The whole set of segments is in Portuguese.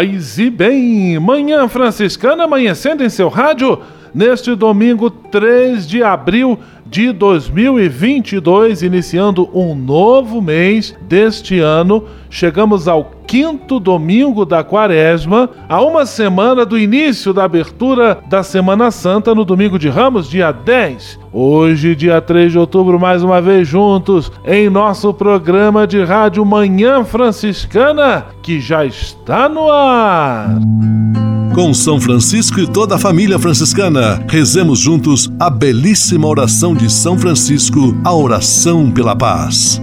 Paz e bem, Manhã Franciscana amanhecendo em seu rádio neste domingo 3 de abril de 2022, iniciando um novo mês deste ano. Chegamos ao quinto domingo da quaresma, a uma semana do início da abertura da Semana Santa no domingo de Ramos, dia 10. Hoje, dia 3 de outubro, mais uma vez juntos em nosso programa de rádio Manhã Franciscana, que já está no ar. Com São Francisco e toda a família franciscana, rezemos juntos a belíssima oração de São Francisco, a oração pela paz.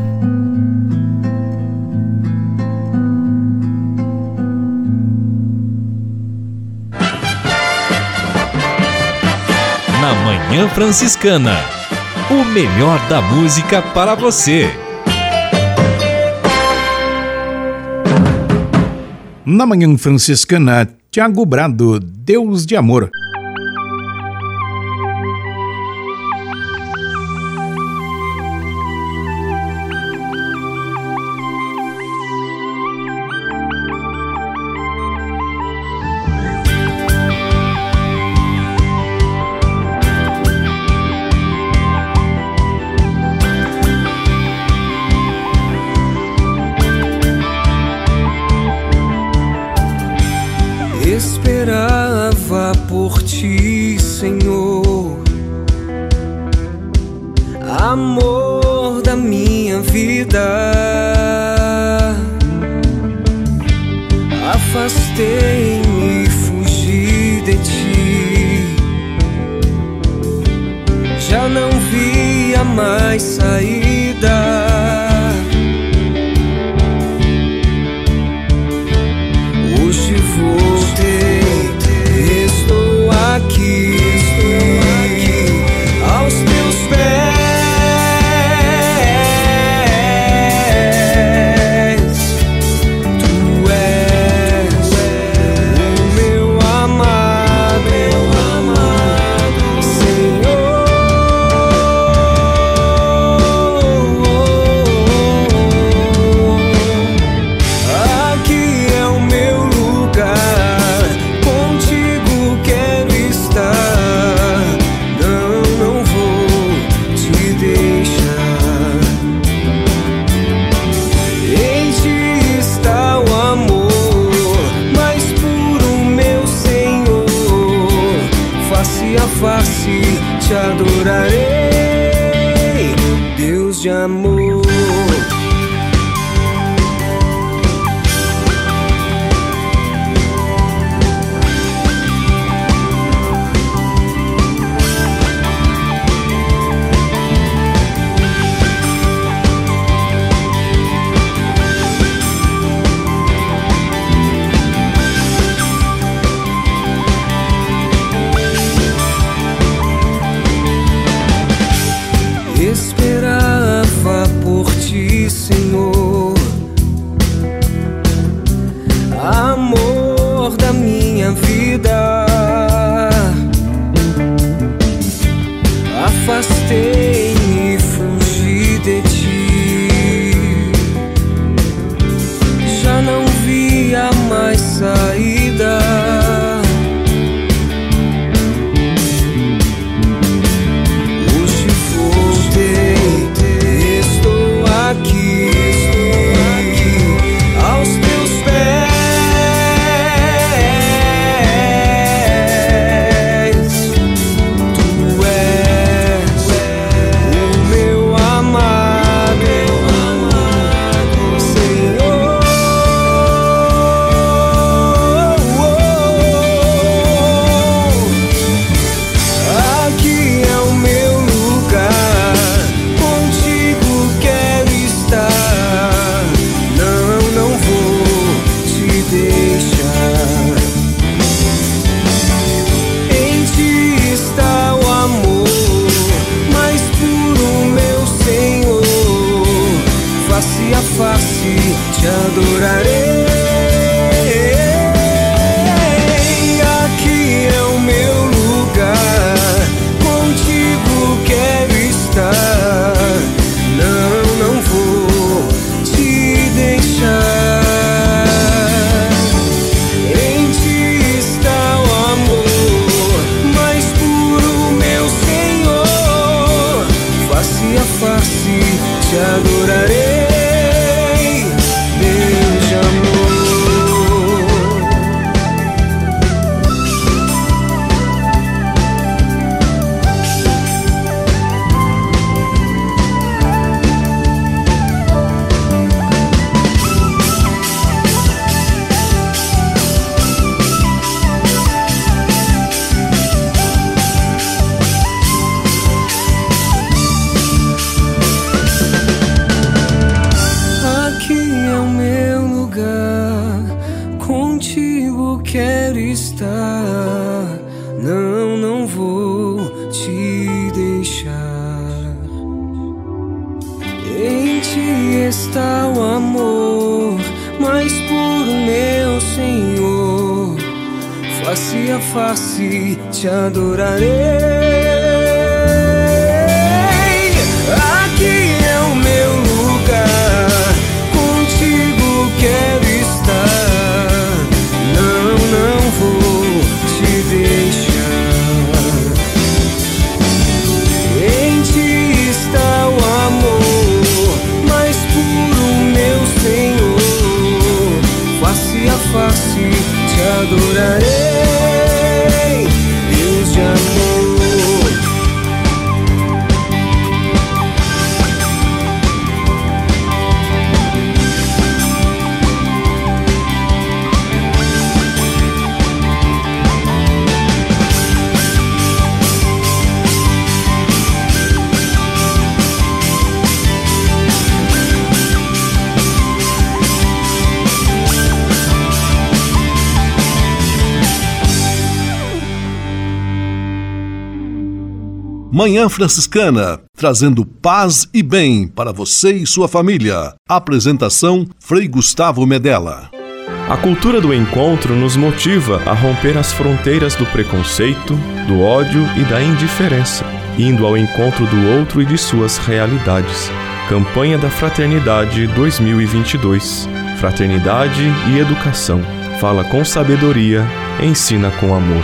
Manhã Franciscana. O melhor da música para você. Na Manhã Franciscana, Tiago Brado, Deus de Amor. Face te adorarei. Aqui é o meu lugar, contigo quero estar. Não, não vou te deixar. Em ti está o amor mais puro, meu Senhor. Face a face te adorarei. Manhã Franciscana, trazendo paz e bem para você e sua família. Apresentação Frei Gustavo Medella. A cultura do encontro nos motiva a romper as fronteiras do preconceito, do ódio e da indiferença, indo ao encontro do outro e de suas realidades. Campanha da Fraternidade 2022. Fraternidade e educação. Fala com sabedoria, ensina com amor.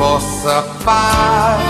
vossa paz.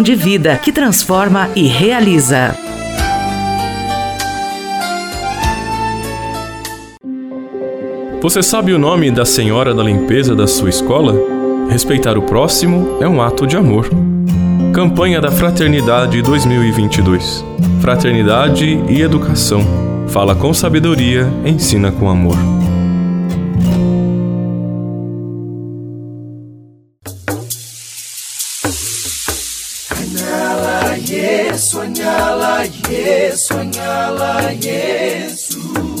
de vida que transforma e realiza. Você sabe o nome da senhora da limpeza da sua escola? Respeitar o próximo é um ato de amor. Campanha da Fraternidade 2022. Fraternidade e educação. Fala com sabedoria, ensina com amor. Yesu, Anyala Yesu.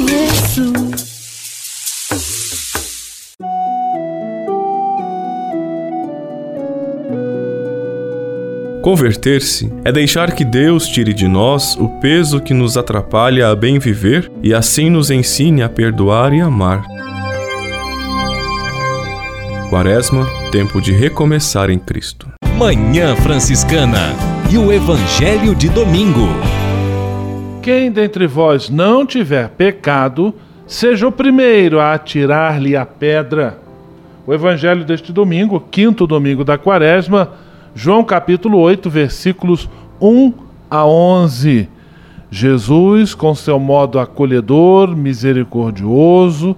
Converter-se é deixar que Deus tire de nós o peso que nos atrapalha a bem viver e assim nos ensine a perdoar e amar. Quaresma, tempo de recomeçar em Cristo. Manhã Franciscana e o Evangelho de Domingo. Quem dentre vós não tiver pecado, seja o primeiro a atirar-lhe a pedra. O Evangelho deste domingo, quinto domingo da Quaresma, João capítulo 8, versículos 1 a 11. Jesus, com seu modo acolhedor, misericordioso,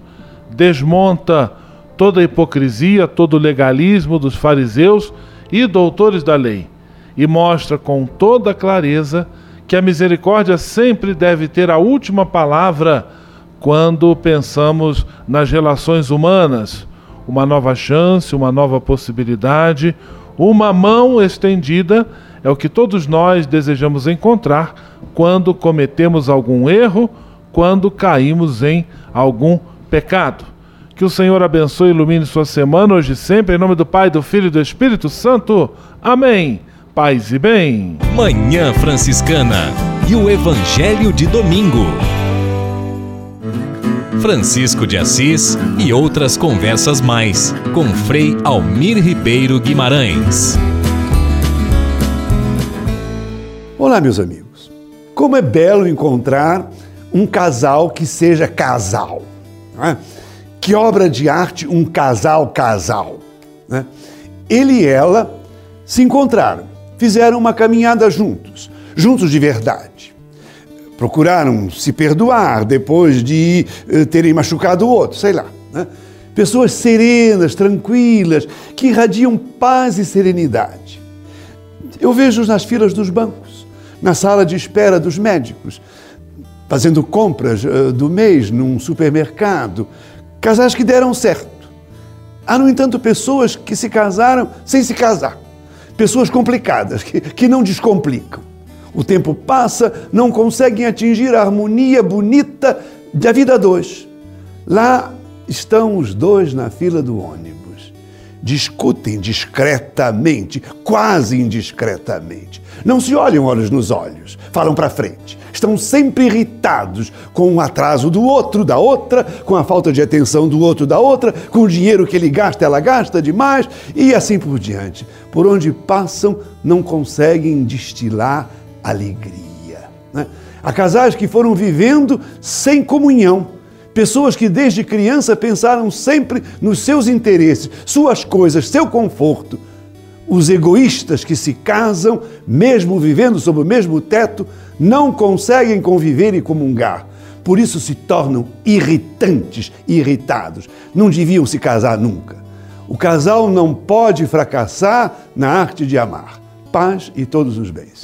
desmonta toda a hipocrisia, todo o legalismo dos fariseus e doutores da lei e mostra com toda clareza que a misericórdia sempre deve ter a última palavra quando pensamos nas relações humanas. Uma nova chance, uma nova possibilidade, uma mão estendida é o que todos nós desejamos encontrar quando cometemos algum erro, quando caímos em algum pecado. Que o Senhor abençoe e ilumine sua semana hoje e sempre, em nome do Pai, do Filho e do Espírito Santo. Amém. Paz e bem. Manhã Franciscana e o Evangelho de Domingo. Francisco de Assis e outras conversas mais com Frei Almir Ribeiro Guimarães. Olá, meus amigos. Como é belo encontrar um casal que seja casal. Né? Que obra de arte um casal casal. Né? Ele e ela se encontraram, fizeram uma caminhada juntos, juntos de verdade. Procuraram se perdoar depois de uh, terem machucado o outro, sei lá. Né? Pessoas serenas, tranquilas, que irradiam paz e serenidade. Eu vejo-os nas filas dos bancos, na sala de espera dos médicos, fazendo compras uh, do mês num supermercado, casais que deram certo. Há, no entanto, pessoas que se casaram sem se casar, pessoas complicadas, que, que não descomplicam. O tempo passa, não conseguem atingir a harmonia bonita da vida dois. Lá estão os dois na fila do ônibus. Discutem discretamente, quase indiscretamente. Não se olham olhos nos olhos, falam para frente. Estão sempre irritados com o atraso do outro, da outra, com a falta de atenção do outro, da outra, com o dinheiro que ele gasta, ela gasta demais e assim por diante. Por onde passam, não conseguem destilar alegria. Né? Há casais que foram vivendo sem comunhão. Pessoas que desde criança pensaram sempre nos seus interesses, suas coisas, seu conforto. Os egoístas que se casam, mesmo vivendo sob o mesmo teto, não conseguem conviver e comungar. Por isso se tornam irritantes irritados. Não deviam se casar nunca. O casal não pode fracassar na arte de amar. Paz e todos os bens.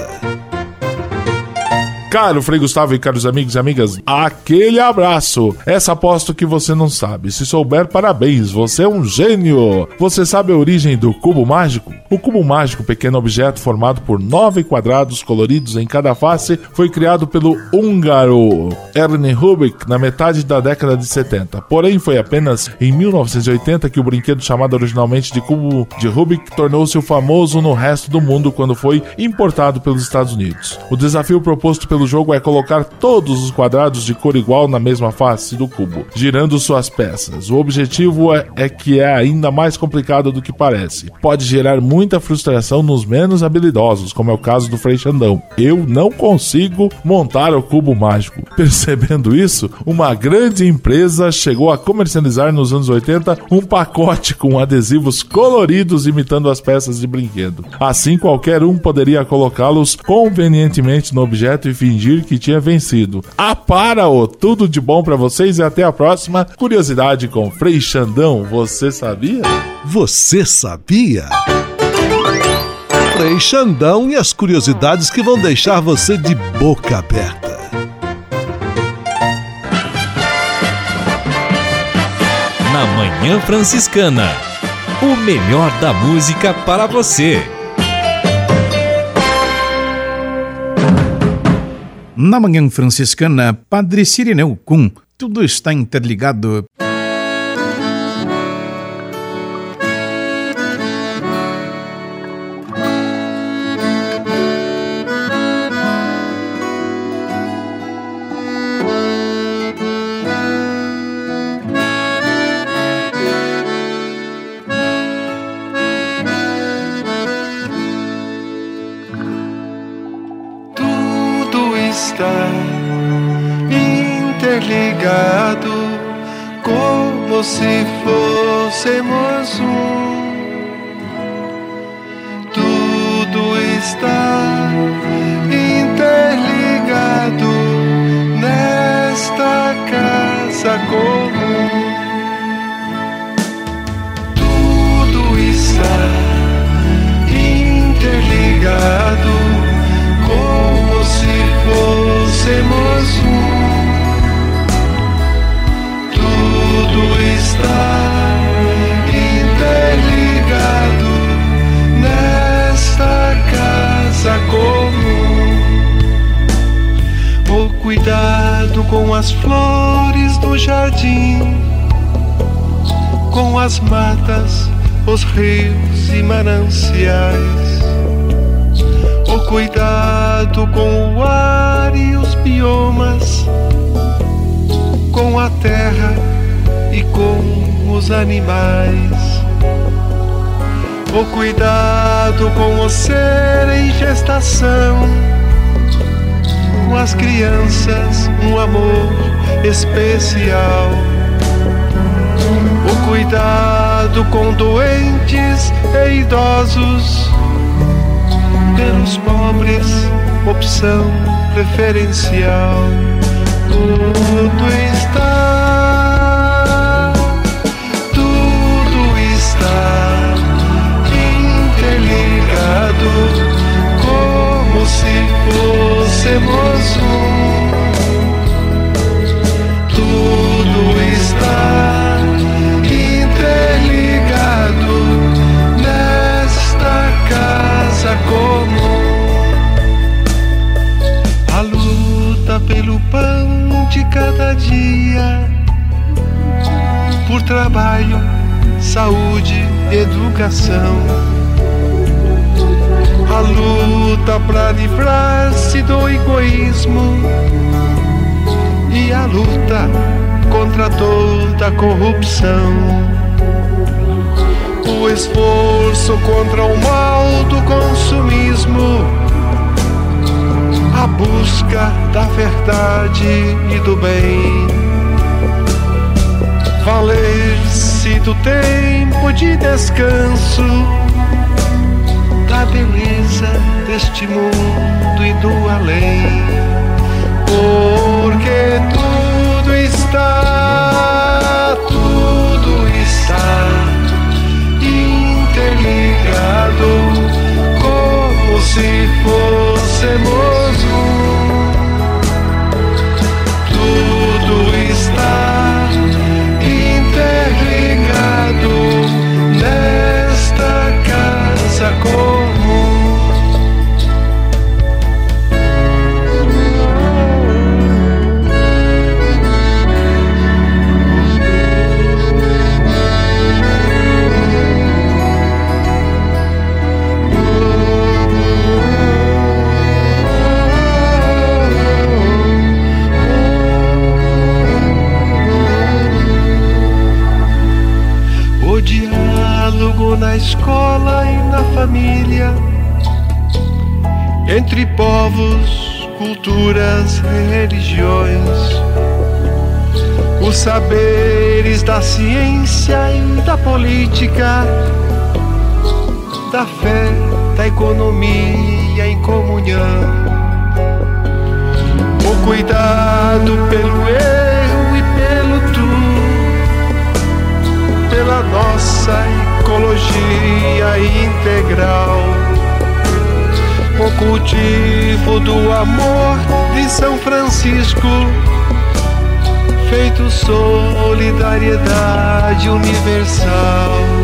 Caro Frei Gustavo e caros amigos e amigas, aquele abraço. Essa aposto que você não sabe. Se souber, parabéns, você é um gênio. Você sabe a origem do cubo mágico? O cubo mágico, pequeno objeto formado por nove quadrados coloridos em cada face, foi criado pelo húngaro Ernie Rubik na metade da década de 70. Porém, foi apenas em 1980 que o brinquedo chamado originalmente de cubo de Rubik tornou-se famoso no resto do mundo quando foi importado pelos Estados Unidos. O desafio proposto pelo jogo é colocar todos os quadrados de cor igual na mesma face do cubo, girando suas peças. O objetivo é, é que é ainda mais complicado do que parece. Pode gerar muita frustração nos menos habilidosos, como é o caso do Frei Xandão. Eu não consigo montar o cubo mágico. Percebendo isso, uma grande empresa chegou a comercializar nos anos 80 um pacote com adesivos coloridos imitando as peças de brinquedo. Assim, qualquer um poderia colocá-los convenientemente no objeto e fingir que tinha vencido. Ah, para! -o. Tudo de bom para vocês e até a próxima. Curiosidade com Frei Xandão, você sabia? Você sabia? Frei Xandão e as curiosidades que vão deixar você de boca aberta. Na Manhã Franciscana, o melhor da música para você. Na Manhã Franciscana, Padre Sirineu Cum, tudo está interligado. Cuidado com o ser em gestação, com as crianças, um amor especial. O cuidado com doentes e idosos, pelos pobres, opção preferencial. Tudo está, como se fôssemos um. Tudo está interligado nesta casa comum. A luta pelo pão de cada dia, por trabalho, saúde, educação. Luta para livrar-se do egoísmo e a luta contra toda corrupção. O esforço contra o mal do consumismo, a busca da verdade e do bem. Valer-se do tempo de descanso, da beleza deste mundo e do além. Porque tudo está, tudo está interligado, como se fôssemos um. Solidariedade universal,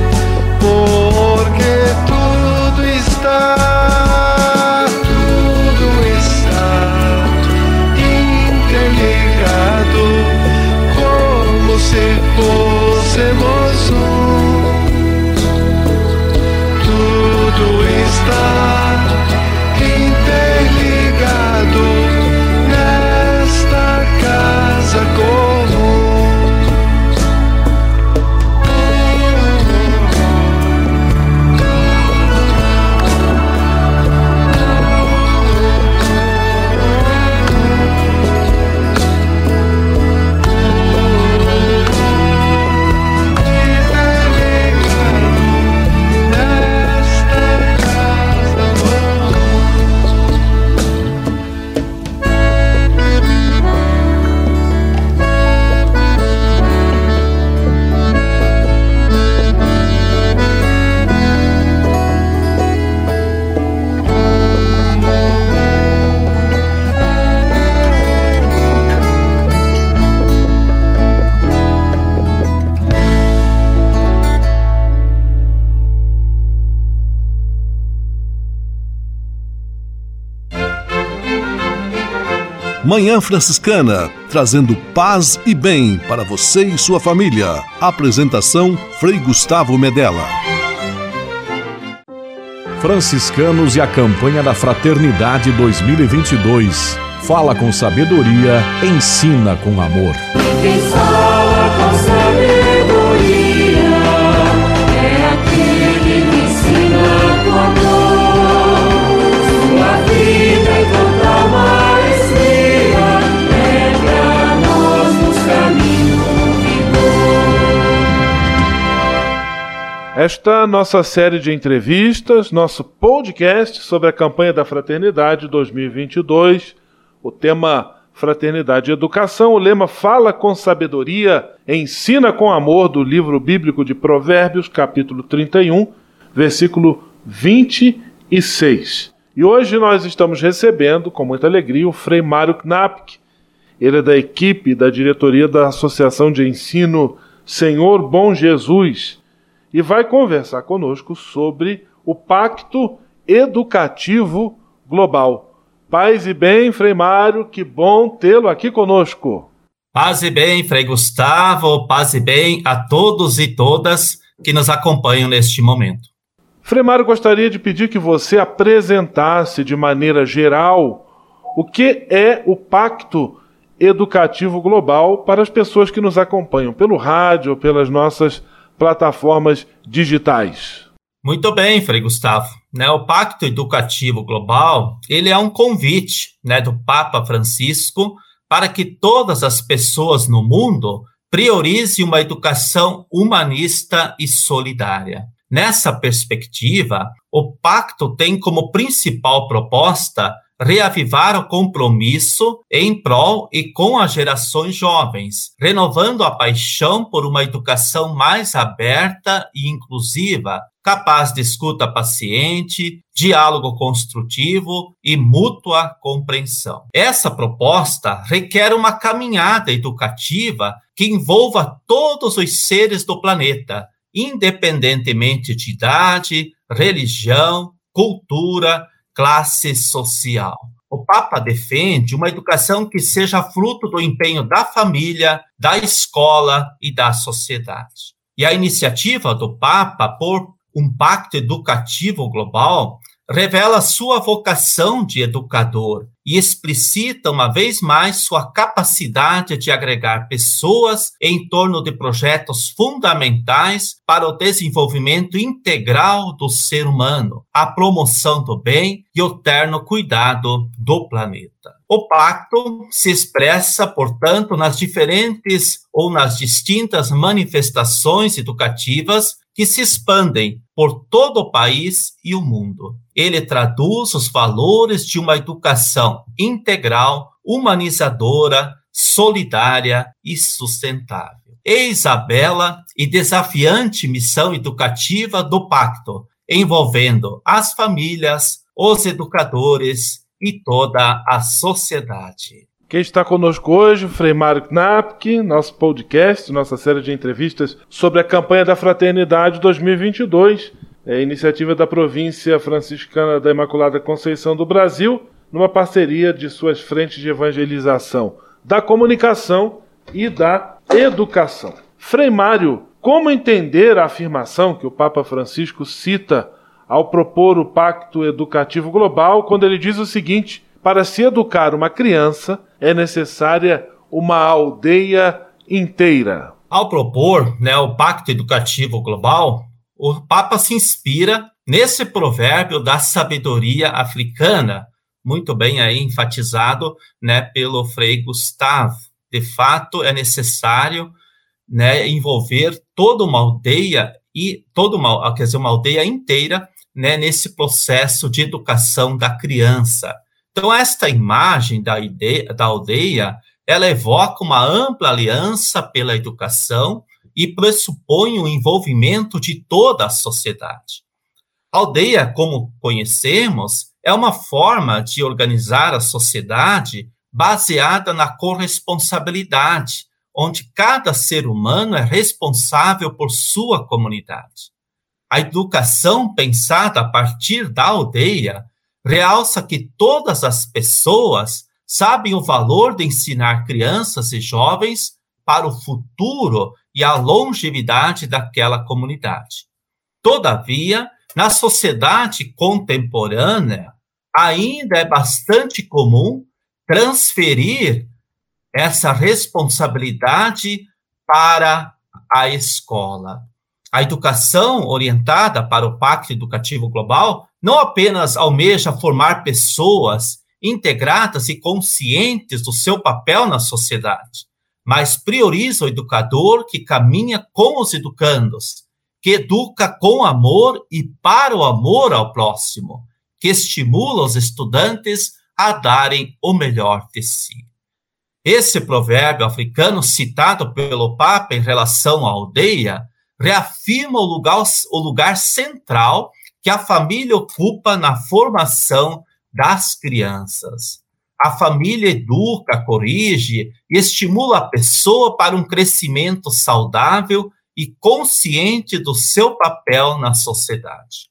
Manhã Franciscana, trazendo paz e bem para você e sua família. Apresentação Frei Gustavo Medella. Franciscanos e a campanha da Fraternidade 2022. Fala com sabedoria, ensina com amor. Esta nossa série de entrevistas, nosso podcast sobre a campanha da Fraternidade 2022, o tema Fraternidade e Educação, o lema Fala com Sabedoria, Ensina com Amor, do livro bíblico de Provérbios, capítulo 31, versículo 26. E hoje nós estamos recebendo, com muita alegria, o Frei Mário Knapk. Ele é da equipe da diretoria da Associação de Ensino Senhor Bom Jesus e vai conversar conosco sobre o Pacto Educativo Global. Paz e bem, Frei Mário, que bom tê-lo aqui conosco. Paz e bem, Frei Gustavo, paz e bem a todos e todas que nos acompanham neste momento. Frei Mário, gostaria de pedir que você apresentasse de maneira geral o que é o Pacto Educativo Global para as pessoas que nos acompanham pelo rádio pelas nossas plataformas digitais. Muito bem, Frei Gustavo. Né, o Pacto Educativo Global ele é um convite né, do Papa Francisco para que todas as pessoas no mundo priorizem uma educação humanista e solidária. Nessa perspectiva, o pacto tem como principal proposta reavivar o compromisso em prol e com as gerações jovens, renovando a paixão por uma educação mais aberta e inclusiva, capaz de escuta paciente, diálogo construtivo e mútua compreensão. Essa proposta requer uma caminhada educativa que envolva todos os seres do planeta, independentemente de idade, religião, cultura, classe social. O Papa defende uma educação que seja fruto do empenho da família, da escola e da sociedade. E a iniciativa do Papa por um pacto educativo global revela sua vocação de educador e explicita uma vez mais sua capacidade de agregar pessoas em torno de projetos fundamentais para o desenvolvimento integral do ser humano, a promoção do bem e o terno cuidado do planeta. O pacto se expressa, portanto, nas diferentes ou nas distintas manifestações educativas que se expandem por todo o país e o mundo. Ele traduz os valores de uma educação integral, humanizadora, solidária e sustentável. Eis a bela e desafiante missão educativa do Pacto, envolvendo as famílias, os educadores e toda a sociedade. Quem está conosco hoje, Frei Mário Knapke, nosso podcast, nossa série de entrevistas sobre a campanha da Fraternidade 2022, é iniciativa da província franciscana da Imaculada Conceição do Brasil, numa parceria de suas frentes de evangelização da comunicação e da educação. Frei Mário, como entender a afirmação que o Papa Francisco cita ao propor o Pacto Educativo Global, quando ele diz o seguinte: para se educar uma criança, é necessária uma aldeia inteira. Ao propor né, o Pacto Educativo Global, o Papa se inspira nesse provérbio da sabedoria africana, muito bem aí enfatizado né, pelo Frei Gustavo. De fato, é necessário né, envolver toda uma aldeia e toda uma, quer dizer, uma aldeia inteira né, nesse processo de educação da criança. Então, esta imagem da, ideia, da aldeia, ela evoca uma ampla aliança pela educação e pressupõe o envolvimento de toda a sociedade. A aldeia, como conhecemos, é uma forma de organizar a sociedade baseada na corresponsabilidade, onde cada ser humano é responsável por sua comunidade. A educação pensada a partir da aldeia realça que todas as pessoas sabem o valor de ensinar crianças e jovens para o futuro e a longevidade daquela comunidade. Todavia, na sociedade contemporânea, ainda é bastante comum transferir essa responsabilidade para a escola. A educação orientada para o Pacto Educativo Global não apenas almeja formar pessoas integradas e conscientes do seu papel na sociedade, mas prioriza o educador que caminha com os educandos, que educa com amor e para o amor ao próximo, que estimula os estudantes a darem o melhor de si. Esse provérbio africano citado pelo Papa em relação à aldeia reafirma o lugar, o lugar central que a família ocupa na formação das crianças. A família educa, corrige e estimula a pessoa para um crescimento saudável e consciente do seu papel na sociedade.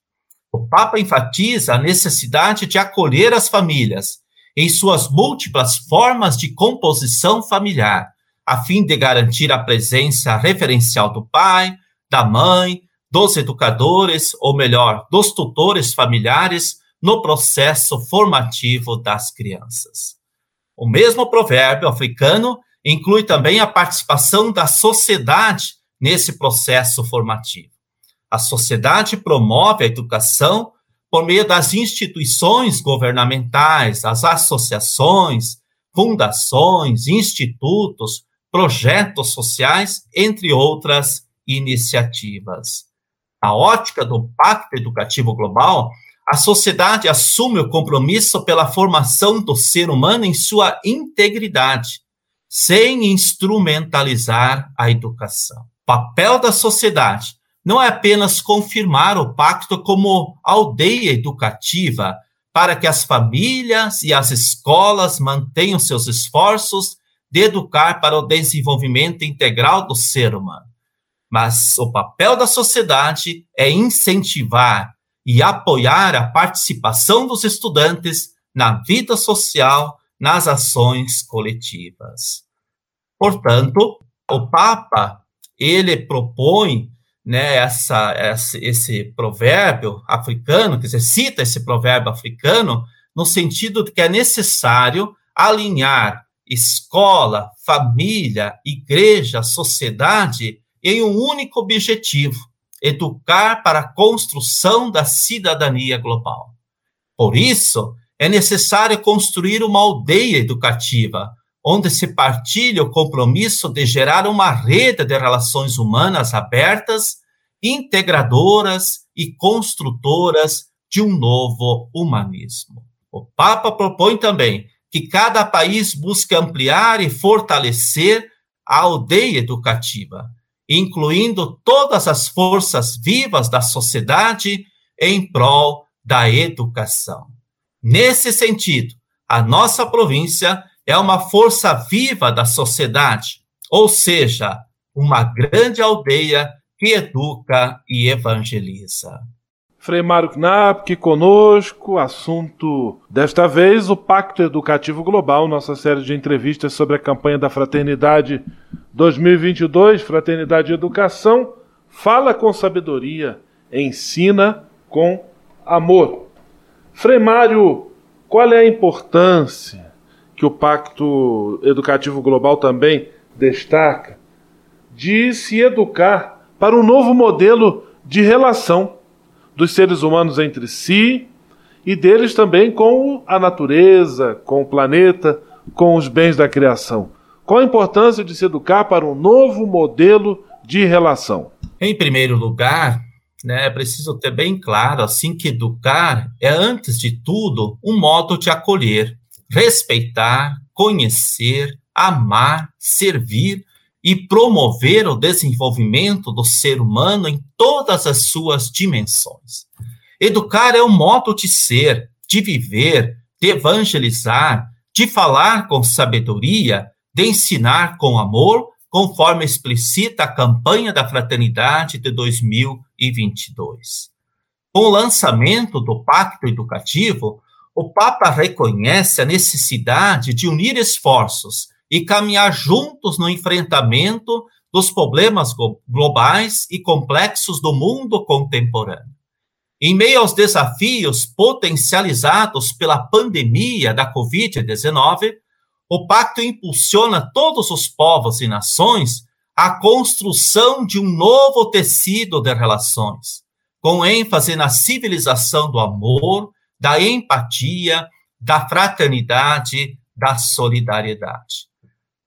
O Papa enfatiza a necessidade de acolher as famílias em suas múltiplas formas de composição familiar, a fim de garantir a presença referencial do pai, da mãe, dos educadores, ou melhor, dos tutores familiares no processo formativo das crianças. O mesmo provérbio africano inclui também a participação da sociedade nesse processo formativo. A sociedade promove a educação por meio das instituições governamentais, as associações, fundações, institutos, projetos sociais, entre outras iniciativas. Na ótica do Pacto Educativo Global, a sociedade assume o compromisso pela formação do ser humano em sua integridade, sem instrumentalizar a educação. O papel da sociedade não é apenas confirmar o pacto como aldeia educativa para que as famílias e as escolas mantenham seus esforços de educar para o desenvolvimento integral do ser humano. Mas o papel da sociedade é incentivar e apoiar a participação dos estudantes na vida social, nas ações coletivas. Portanto, o Papa, ele propõe né, essa, essa, esse provérbio africano, quer dizer, cita esse provérbio africano no sentido de que é necessário alinhar escola, família, igreja, sociedade em um único objetivo: educar para a construção da cidadania global. Por isso, é necessário construir uma aldeia educativa, onde se partilha o compromisso de gerar uma rede de relações humanas abertas, integradoras e construtoras de um novo humanismo. O Papa propõe também que cada país busque ampliar e fortalecer a aldeia educativa, incluindo todas as forças vivas da sociedade em prol da educação. Nesse sentido, a nossa província é uma força viva da sociedade, ou seja, uma grande aldeia que educa e evangeliza. Frei Mário Knapp, conosco, assunto desta vez, o Pacto Educativo Global, nossa série de entrevistas sobre a campanha da Fraternidade 2022, Fraternidade e Educação, fala com sabedoria, ensina com amor. Frei Mário, qual é a importância que o Pacto Educativo Global também destaca de se educar para um novo modelo de relação dos seres humanos entre si e deles também com a natureza, com o planeta, com os bens da criação. Qual a importância de se educar para um novo modelo de relação? Em primeiro lugar, né, é preciso ter bem claro assim que educar é antes de tudo um modo de acolher, respeitar, conhecer, amar, servir e promover o desenvolvimento do ser humano em todas as suas dimensões. Educar é um modo de ser, de viver, de evangelizar, de falar com sabedoria, de ensinar com amor, conforme explicita a campanha da fraternidade de 2022. Com o lançamento do Pacto Educativo, o Papa reconhece a necessidade de unir esforços e caminhar juntos no enfrentamento dos problemas globais e complexos do mundo contemporâneo. Em meio aos desafios potencializados pela pandemia da Covid-19, o pacto impulsiona todos os povos e nações à construção de um novo tecido de relações, com ênfase na civilização do amor, da empatia, da fraternidade, da solidariedade.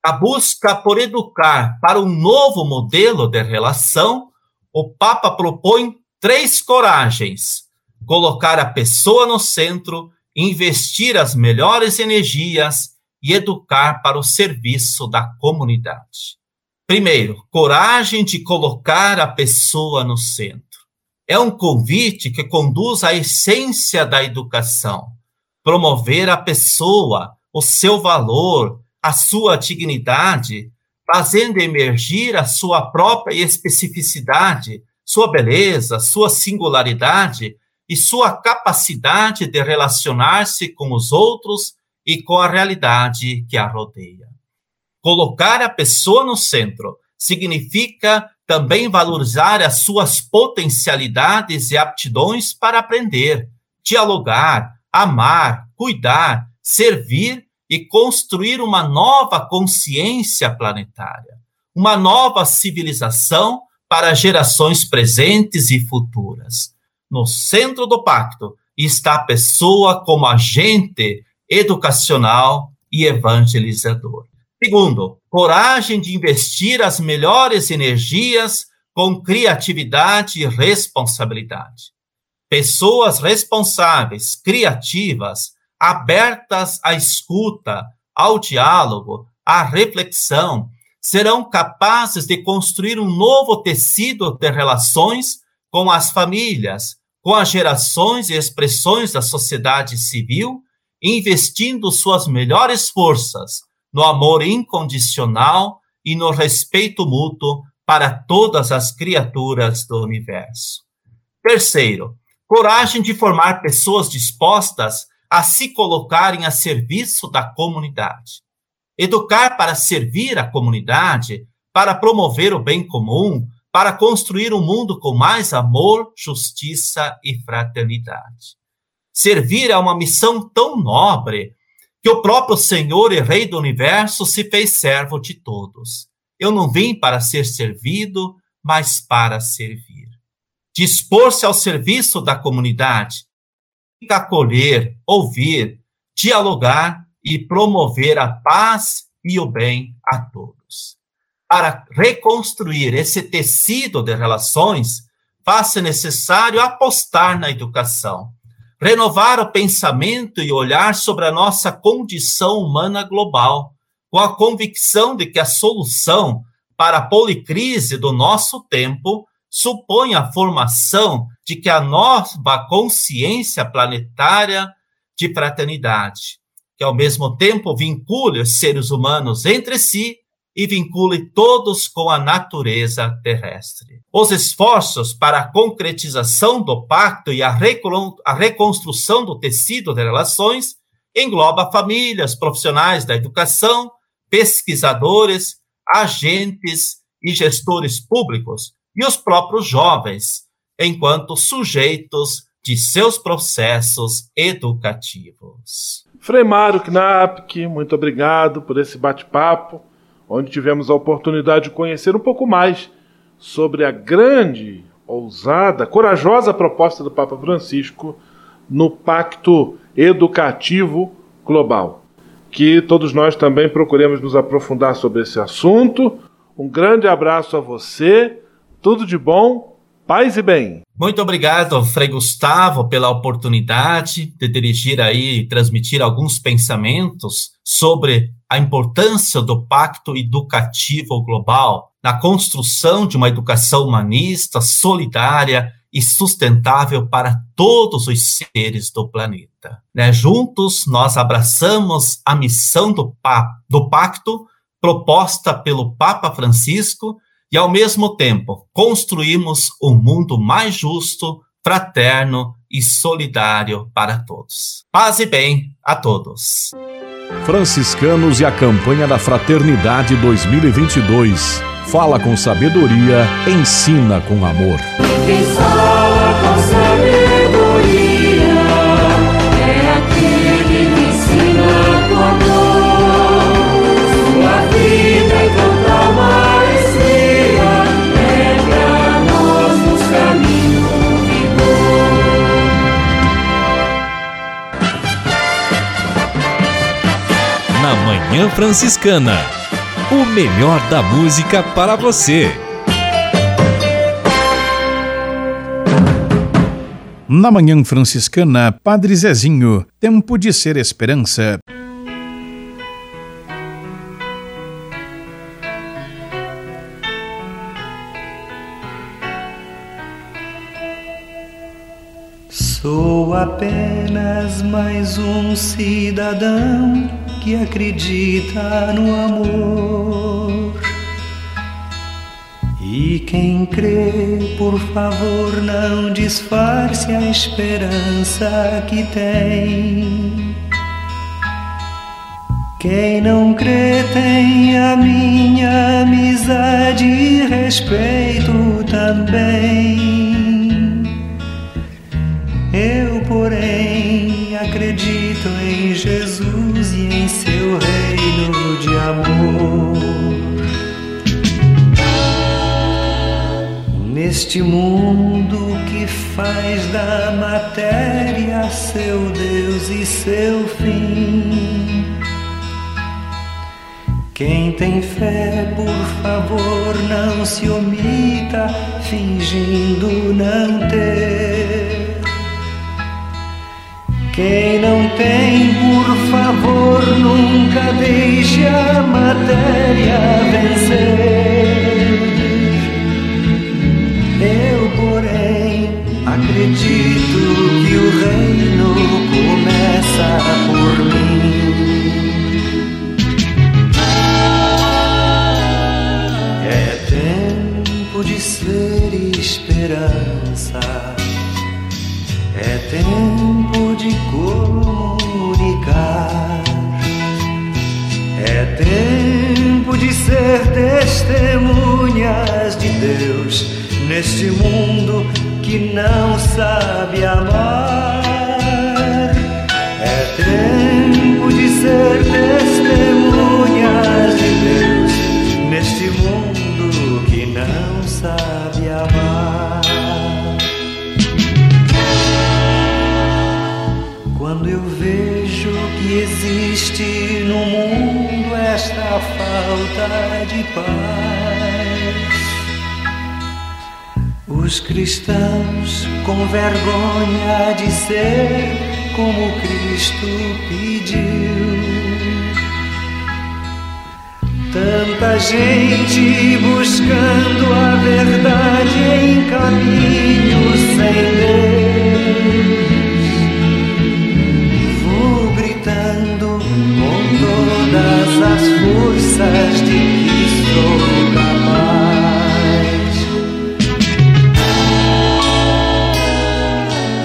A busca por educar para um novo modelo de relação, o Papa propõe Três coragens: colocar a pessoa no centro, investir as melhores energias e educar para o serviço da comunidade. Primeiro, coragem de colocar a pessoa no centro. É um convite que conduz à essência da educação, promover a pessoa, o seu valor, a sua dignidade, fazendo emergir a sua própria especificidade sua beleza, sua singularidade e sua capacidade de relacionar-se com os outros e com a realidade que a rodeia. Colocar a pessoa no centro significa também valorizar as suas potencialidades e aptidões para aprender, dialogar, amar, cuidar, servir e construir uma nova consciência planetária, uma nova civilização para gerações presentes e futuras. No centro do pacto está a pessoa como agente educacional e evangelizador. Segundo, coragem de investir as melhores energias com criatividade e responsabilidade. Pessoas responsáveis, criativas, abertas à escuta, ao diálogo, à reflexão serão capazes de construir um novo tecido de relações com as famílias, com as gerações e expressões da sociedade civil, investindo suas melhores forças no amor incondicional e no respeito mútuo para todas as criaturas do universo. Terceiro, coragem de formar pessoas dispostas a se colocarem a serviço da comunidade educar para servir a comunidade, para promover o bem comum, para construir um mundo com mais amor, justiça e fraternidade. Servir é uma missão tão nobre que o próprio Senhor e Rei do universo se fez servo de todos. Eu não vim para ser servido, mas para servir. Dispor-se ao serviço da comunidade, acolher, ouvir, dialogar e promover a paz e o bem a todos. Para reconstruir esse tecido de relações, faz-se necessário apostar na educação, renovar o pensamento e olhar sobre a nossa condição humana global, com a convicção de que a solução para a policrise do nosso tempo supõe a formação de que a nova consciência planetária de fraternidade, que ao mesmo tempo vincule os seres humanos entre si e vincule todos com a natureza terrestre. Os esforços para a concretização do pacto e a, reconstrução do tecido de relações engloba famílias, profissionais da educação, pesquisadores, agentes e gestores públicos e os próprios jovens, enquanto sujeitos de seus processos educativos. Frei Mário Knapp, muito obrigado por esse bate-papo, onde tivemos a oportunidade de conhecer um pouco mais sobre a grande, ousada, corajosa proposta do Papa Francisco no Pacto Educativo Global. Que todos nós também procuremos nos aprofundar sobre esse assunto. Um grande abraço a você, tudo de bom Paz e bem. Muito obrigado, Frei Gustavo, pela oportunidade de dirigir aí e transmitir alguns pensamentos sobre a importância do Pacto Educativo Global na construção de uma educação humanista, solidária e sustentável para todos os seres do planeta. Né? Juntos, nós abraçamos a missão do, do Pacto proposta pelo Papa Francisco e, ao mesmo tempo, construímos um mundo mais justo, fraterno e solidário para todos. Paz e bem a todos. Franciscanos e a campanha da Fraternidade 2022. Fala com sabedoria, ensina com amor. Manhã Franciscana. O melhor da música para você. Na Manhã Franciscana, Padre Zezinho, Tempo de Ser Esperança. Sou apenas mais um cidadão que acredita no amor. E quem crê, por favor, não disfarce a esperança que tem. Quem não crê tem a minha amizade e respeito também. Porém, acredito em Jesus e em seu reino de amor. Neste mundo que faz da matéria seu Deus e seu fim. Quem tem fé, por favor, não se omita, fingindo não ter. Quem não tem, por favor, nunca deixe a matéria vencer. Eu, porém, acredito que o reino começa por mim. É tempo de ser esperança. É tempo É tempo de ser testemunhas de Deus neste mundo que não sabe amar. É tempo de ser testemunhas de Deus neste mundo que não sabe Quando eu vejo que existe no mundo esta falta de paz, os cristãos com vergonha de ser como Cristo pediu. Tanta gente buscando a verdade em caminhos sem Deus. As forças de que sou capaz.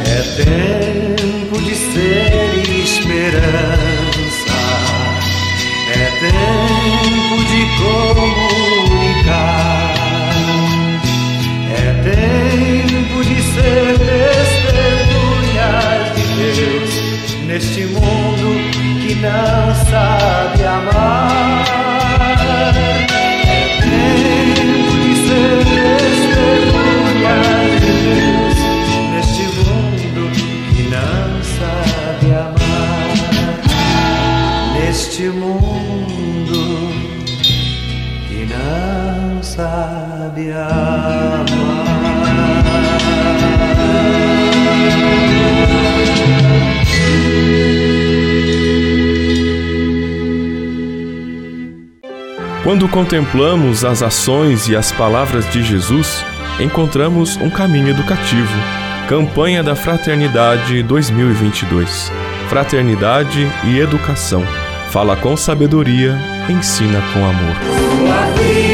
É tempo de ser esperança. É tempo de comunicar. É tempo de ser testemunhas de Deus neste mundo que não sabe Quando contemplamos as ações e as palavras de Jesus, encontramos um caminho educativo. Campanha da Fraternidade 2022. Fraternidade e educação. Fala com sabedoria, ensina com amor.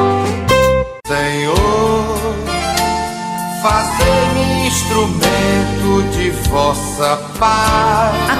Vossa paz.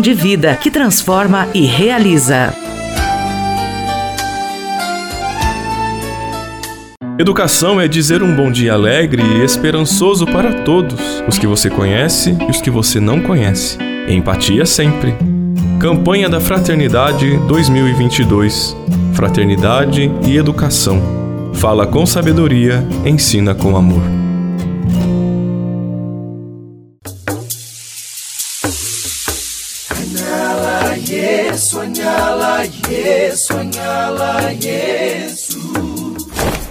de vida que transforma e realiza. Educação é dizer um bom dia alegre e esperançoso para todos, os que você conhece e os que você não conhece. Empatia sempre. Campanha da Fraternidade 2022. Fraternidade e educação. Fala com sabedoria, ensina com amor. Yesu, anyala Yesu.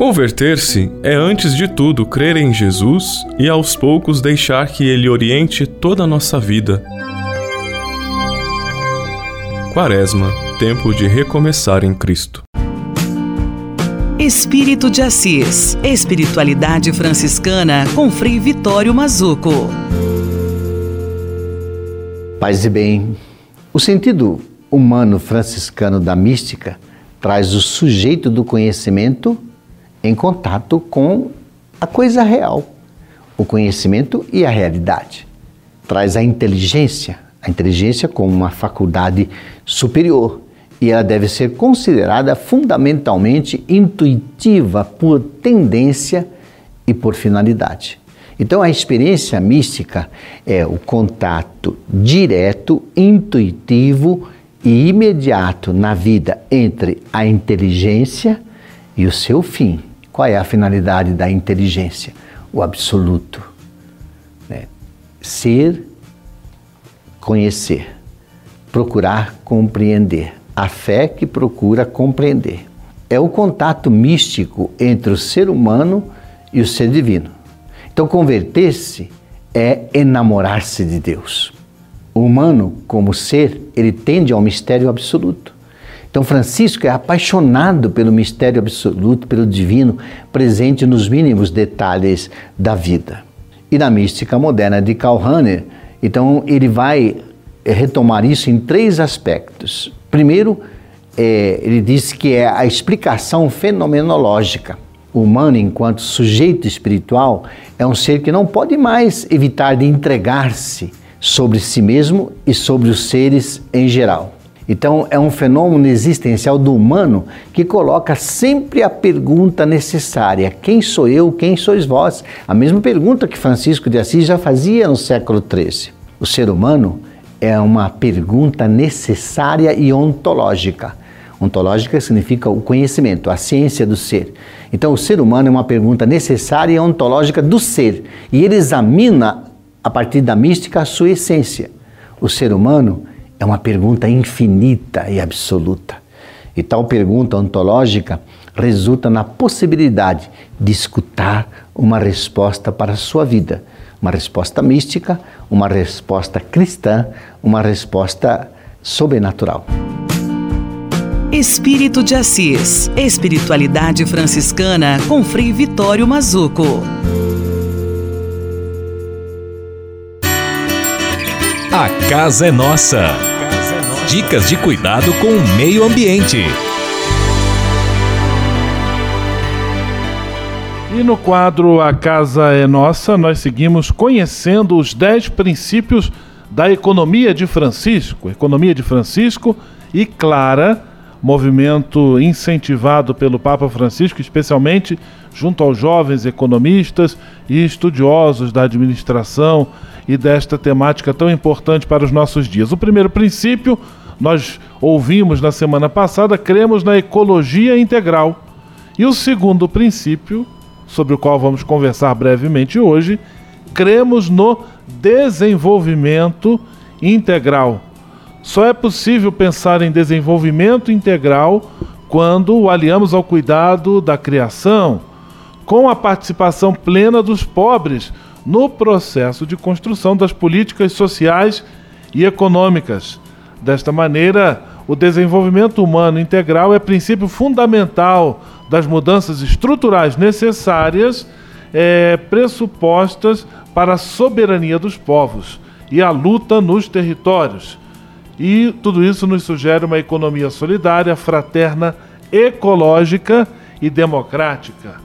Converter-se é, antes de tudo, crer em Jesus e aos poucos deixar que Ele oriente toda a nossa vida. Quaresma tempo de recomeçar em Cristo. Espírito de Assis. Espiritualidade franciscana com Frei Vitório Mazuco. Paz e bem. O sentido humano franciscano da mística traz o sujeito do conhecimento em contato com a coisa real, o conhecimento e a realidade. Traz a inteligência, a inteligência como uma faculdade superior e ela deve ser considerada fundamentalmente intuitiva por tendência e por finalidade. Então, a experiência mística é o contato direto, intuitivo e imediato na vida entre a inteligência e o seu fim. Qual é a finalidade da inteligência? O absoluto. Né? Ser, conhecer, procurar compreender. A fé que procura compreender. É o contato místico entre o ser humano e o ser divino. Então, converter-se é enamorar-se de Deus. O humano, como ser, ele tende ao mistério absoluto. Então, Francisco é apaixonado pelo mistério absoluto, pelo divino, presente nos mínimos detalhes da vida. E na mística moderna de Karl Rahner, então ele vai retomar isso em três aspectos. Primeiro, é, ele diz que é a explicação fenomenológica. O humano, enquanto sujeito espiritual, é um ser que não pode mais evitar de entregar-se sobre si mesmo e sobre os seres em geral. Então, é um fenômeno existencial do humano que coloca sempre a pergunta necessária: quem sou eu, quem sois vós? A mesma pergunta que Francisco de Assis já fazia no século XIII. O ser humano é uma pergunta necessária e ontológica. Ontológica significa o conhecimento, a ciência do ser. Então, o ser humano é uma pergunta necessária e ontológica do ser. E ele examina, a partir da mística, a sua essência. O ser humano É uma pergunta infinita e absoluta. E tal pergunta ontológica resulta na possibilidade de escutar uma resposta para a sua vida, uma resposta mística, uma resposta cristã, uma resposta sobrenatural. Espírito de Assis. Espiritualidade franciscana com Frei Vitório Mazuco. A casa é nossa. Dicas de cuidado com o meio ambiente. E no quadro A Casa é Nossa, nós seguimos conhecendo os 10 princípios da economia de Francisco. Economia de Francisco e Clara, movimento incentivado pelo Papa Francisco, especialmente junto aos jovens economistas e estudiosos da administração e desta temática tão importante para os nossos dias. O primeiro princípio, nós ouvimos na semana passada, cremos na ecologia integral. E o segundo princípio, sobre o qual vamos conversar brevemente hoje, cremos no desenvolvimento integral. Só é possível pensar em desenvolvimento integral quando o aliamos ao cuidado da criação, com a participação plena dos pobres no processo de construção das políticas sociais e econômicas. Desta maneira, o desenvolvimento humano integral é princípio fundamental das mudanças estruturais necessárias, é, pressupostas para a soberania dos povos e a luta nos territórios. E tudo isso nos sugere uma economia solidária, fraterna, ecológica e democrática.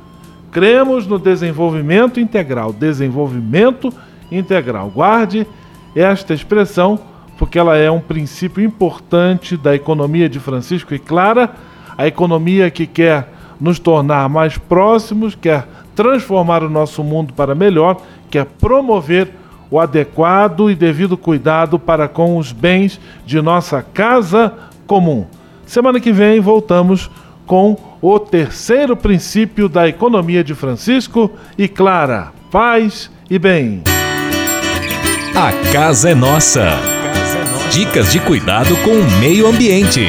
Cremos no desenvolvimento integral. Desenvolvimento integral. Guarde esta expressão, porque ela é um princípio importante da economia de Francisco e Clara, a economia que quer nos tornar mais próximos, quer transformar o nosso mundo para melhor, quer promover o adequado e devido cuidado para com os bens de nossa casa comum. Semana que vem voltamos com o terceiro princípio da economia de Francisco e Clara: paz e bem. A casa é nossa. Dicas de cuidado com o meio ambiente.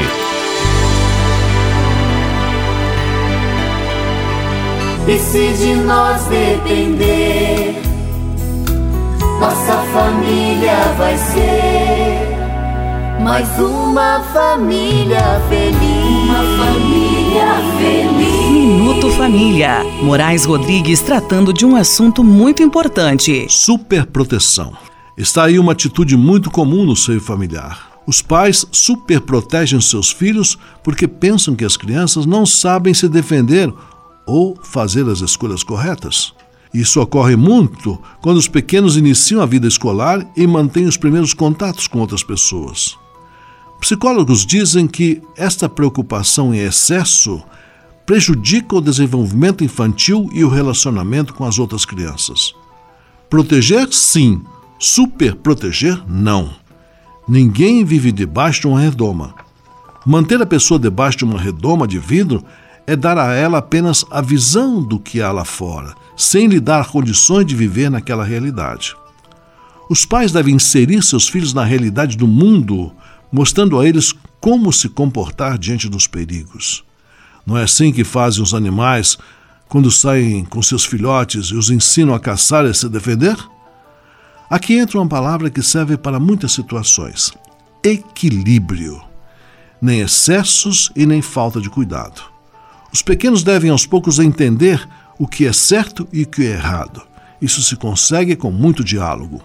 E se de nós depender, nossa família vai ser mais uma família feliz. Uma família feliz. Minuto Família. Moraes Rodrigues tratando de um assunto muito importante. Superproteção. Está aí uma atitude muito comum no seio familiar. Os pais superprotegem seus filhos porque pensam que as crianças não sabem se defender ou fazer as escolhas corretas. Isso ocorre muito quando os pequenos iniciam a vida escolar e mantêm os primeiros contatos com outras pessoas. Psicólogos dizem que esta preocupação em excesso prejudica o desenvolvimento infantil e o relacionamento com as outras crianças. Proteger, sim, superproteger, não. Ninguém vive debaixo de uma redoma. Manter a pessoa debaixo de uma redoma de vidro é dar a ela apenas a visão do que há lá fora, sem lhe dar condições de viver naquela realidade. Os pais devem inserir seus filhos na realidade do mundo, mostrando a eles como se comportar diante dos perigos. Não é assim que fazem os animais quando saem com seus filhotes e os ensinam a caçar e a se defender? Aqui entra uma palavra que serve para muitas situações: equilíbrio. Nem excessos e nem falta de cuidado. Os pequenos devem aos poucos entender o que é certo e o que é errado. Isso se consegue com muito diálogo.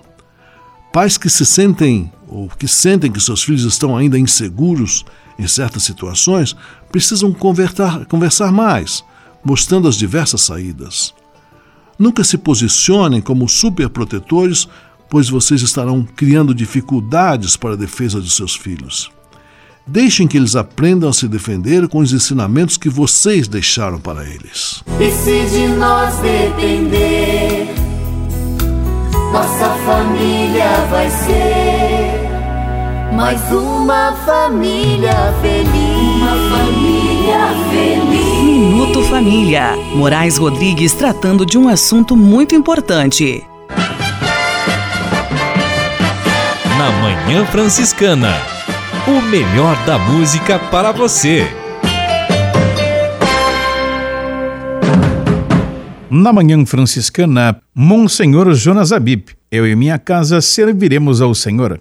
Pais que se sentem ou que sentem que seus filhos estão ainda inseguros em certas situações precisam conversar, conversar mais, mostrando as diversas saídas. Nunca se posicionem como superprotetores, pois vocês estarão criando dificuldades para a defesa de seus filhos. Deixem que eles aprendam a se defender com os ensinamentos que vocês deixaram para eles. E se de nós depender, nossa família vai ser mais uma família feliz. Uma família feliz. Minuto Família. Moraes Rodrigues tratando de um assunto muito importante. Na Manhã Franciscana. o melhor da música para você. Na manhã franciscana, Monsenhor Jonas Abib. Eu e minha casa serviremos ao Senhor.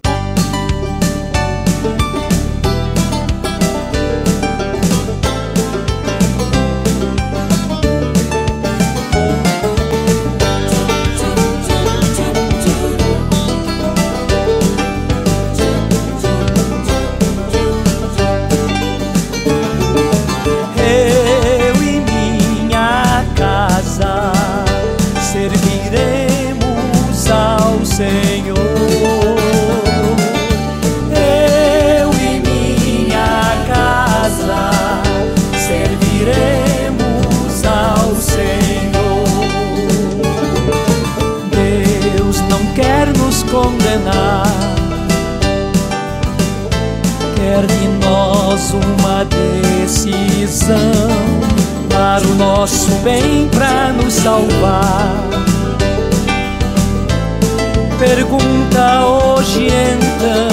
Pergunta hoje então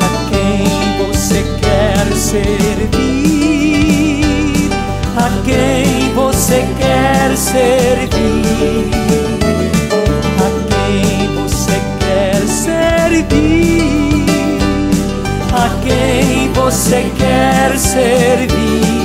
a quem você quer servir, a quem você quer servir, a quem você quer servir, a quem você quer servir.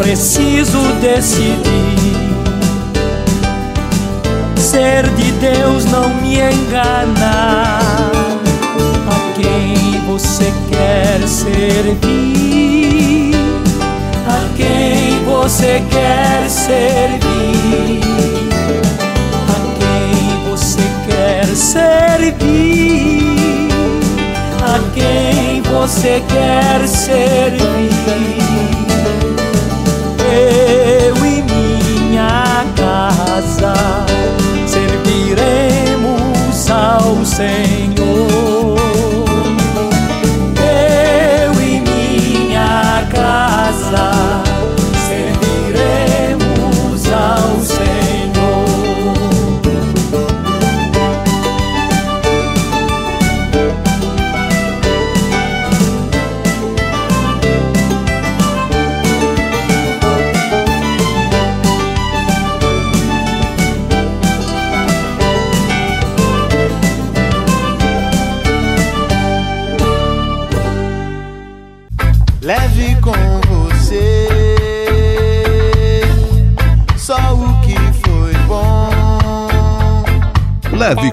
preciso decidir. Ser de Deus não me engana. A quem você quer servir? A quem você quer servir? A quem você quer servir? A quem você quer servir? Leve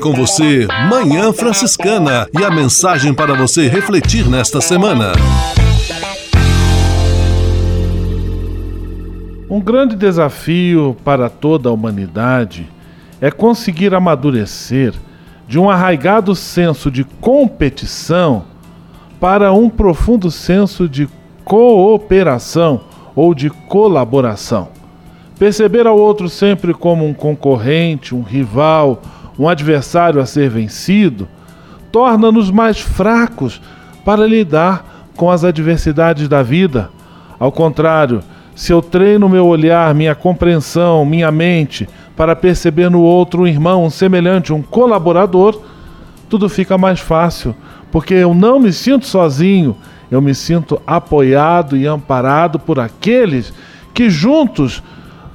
com você Manhã Franciscana e a mensagem para você refletir nesta semana. Um grande desafio para toda a humanidade é conseguir amadurecer de um arraigado senso de competição para um profundo senso de cooperação ou de colaboração. Perceber ao outro sempre como um concorrente, um rival, um adversário a ser vencido, torna-nos mais fracos para lidar com as adversidades da vida. Ao contrário, se eu treino meu olhar, minha compreensão, minha mente para perceber no outro um irmão, um semelhante, um colaborador, tudo fica mais fácil, porque eu não me sinto sozinho, eu me sinto apoiado e amparado por aqueles que juntos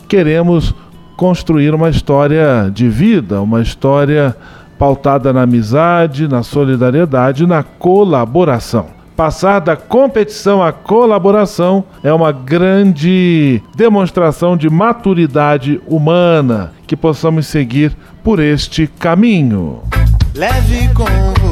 queremos construir uma história de vida, uma história pautada na amizade, na solidariedade, na colaboração. Passar da competição à colaboração é uma grande demonstração de maturidade humana que possamos seguir por este caminho. Leve com